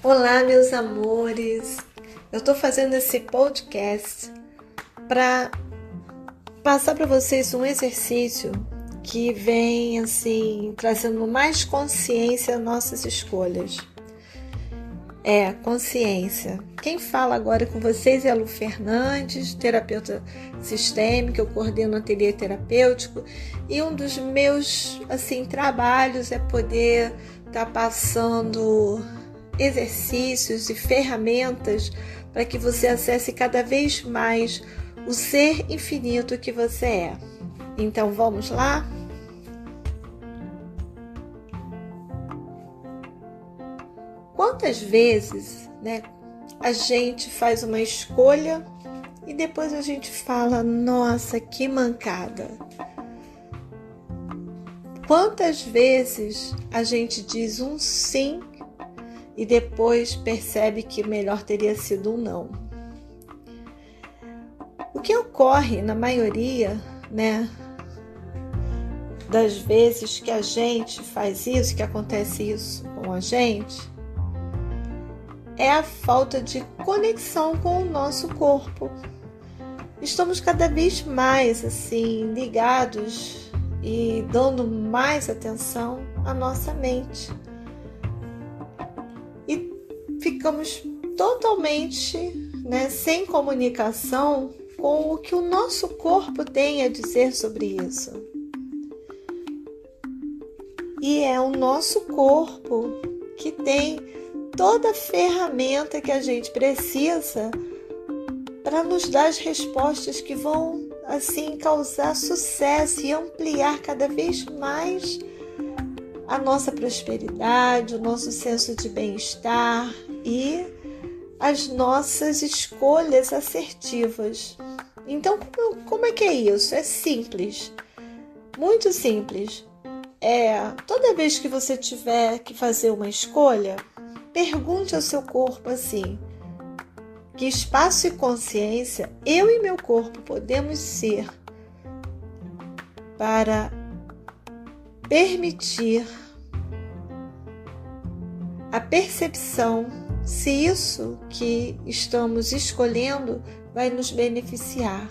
Olá, meus amores. Eu estou fazendo esse podcast para passar para vocês um exercício que vem assim trazendo mais consciência às nossas escolhas. É, consciência. Quem fala agora com vocês é a Lu Fernandes, terapeuta sistêmica, eu coordeno um ateliê terapêutico e um dos meus assim trabalhos é poder estar tá passando exercícios e ferramentas para que você acesse cada vez mais o ser infinito que você é. Então vamos lá? Quantas vezes, né, a gente faz uma escolha e depois a gente fala: "Nossa, que mancada". Quantas vezes a gente diz um sim e depois percebe que melhor teria sido um não. O que ocorre na maioria, né, das vezes que a gente faz isso, que acontece isso com a gente, é a falta de conexão com o nosso corpo. Estamos cada vez mais assim ligados e dando mais atenção à nossa mente ficamos totalmente né, sem comunicação com o que o nosso corpo tem a dizer sobre isso. E é o nosso corpo que tem toda a ferramenta que a gente precisa para nos dar as respostas que vão assim causar sucesso e ampliar cada vez mais a nossa prosperidade, o nosso senso de bem-estar e as nossas escolhas assertivas. Então, como, é que é isso? É simples, muito simples. É toda vez que você tiver que fazer uma escolha, pergunte ao seu corpo assim: que espaço e consciência eu e meu corpo podemos ser para permitir a percepção se isso que estamos escolhendo vai nos beneficiar.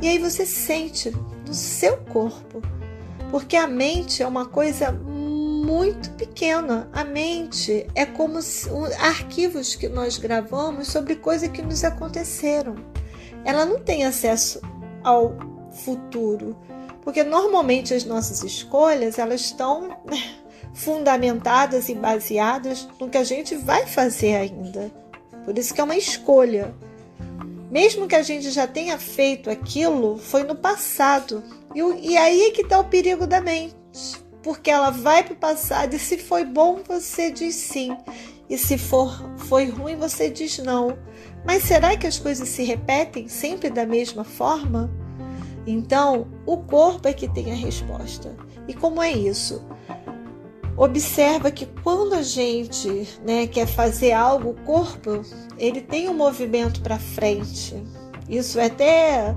E aí você sente no seu corpo, porque a mente é uma coisa muito pequena. A mente é como arquivos que nós gravamos sobre coisas que nos aconteceram. Ela não tem acesso ao futuro, porque normalmente as nossas escolhas elas estão né, fundamentadas e baseadas no que a gente vai fazer ainda. Por isso que é uma escolha. Mesmo que a gente já tenha feito aquilo, foi no passado. E, e aí é que está o perigo da mente. Porque ela vai para o passado e se foi bom, você diz sim. E se for foi ruim, você diz não. Mas será que as coisas se repetem sempre da mesma forma? Então, o corpo é que tem a resposta. E como é isso? Observa que quando a gente né, quer fazer algo, o corpo ele tem um movimento para frente. Isso é até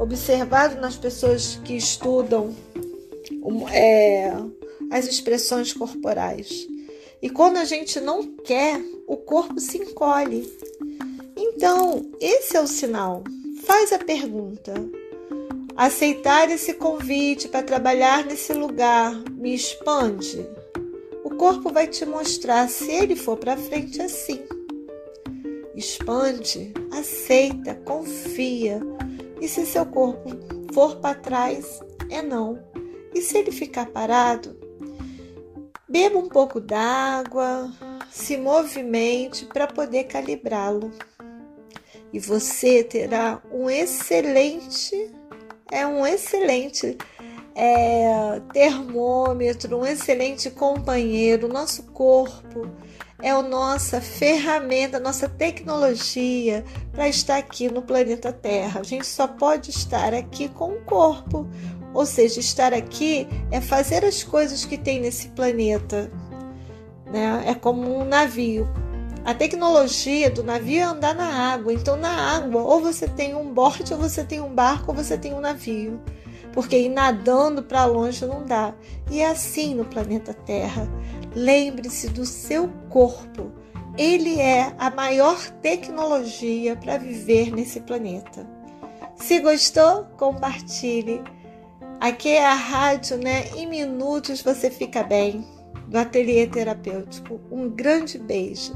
observado nas pessoas que estudam é, as expressões corporais. E quando a gente não quer, o corpo se encolhe. Então, esse é o sinal. Faz a pergunta: Aceitar esse convite para trabalhar nesse lugar me expande? Corpo vai te mostrar se ele for para frente assim. Expande, aceita, confia. E se seu corpo for para trás, é não. E se ele ficar parado, beba um pouco d'água, se movimente para poder calibrá-lo. E você terá um excelente é um excelente é, termômetro, um excelente companheiro. Nosso corpo é a nossa ferramenta, a nossa tecnologia para estar aqui no planeta Terra. A gente só pode estar aqui com o corpo. Ou seja, estar aqui é fazer as coisas que tem nesse planeta. Né? É como um navio. A tecnologia do navio é andar na água. Então, na água, ou você tem um bote, ou você tem um barco, ou você tem um navio. Porque ir nadando para longe não dá. E é assim no planeta Terra. Lembre-se do seu corpo. ele é a maior tecnologia para viver nesse planeta. Se gostou, compartilhe. Aqui é a rádio, né? Em minutos você fica bem. Do Ateliê Terapêutico. Um grande beijo.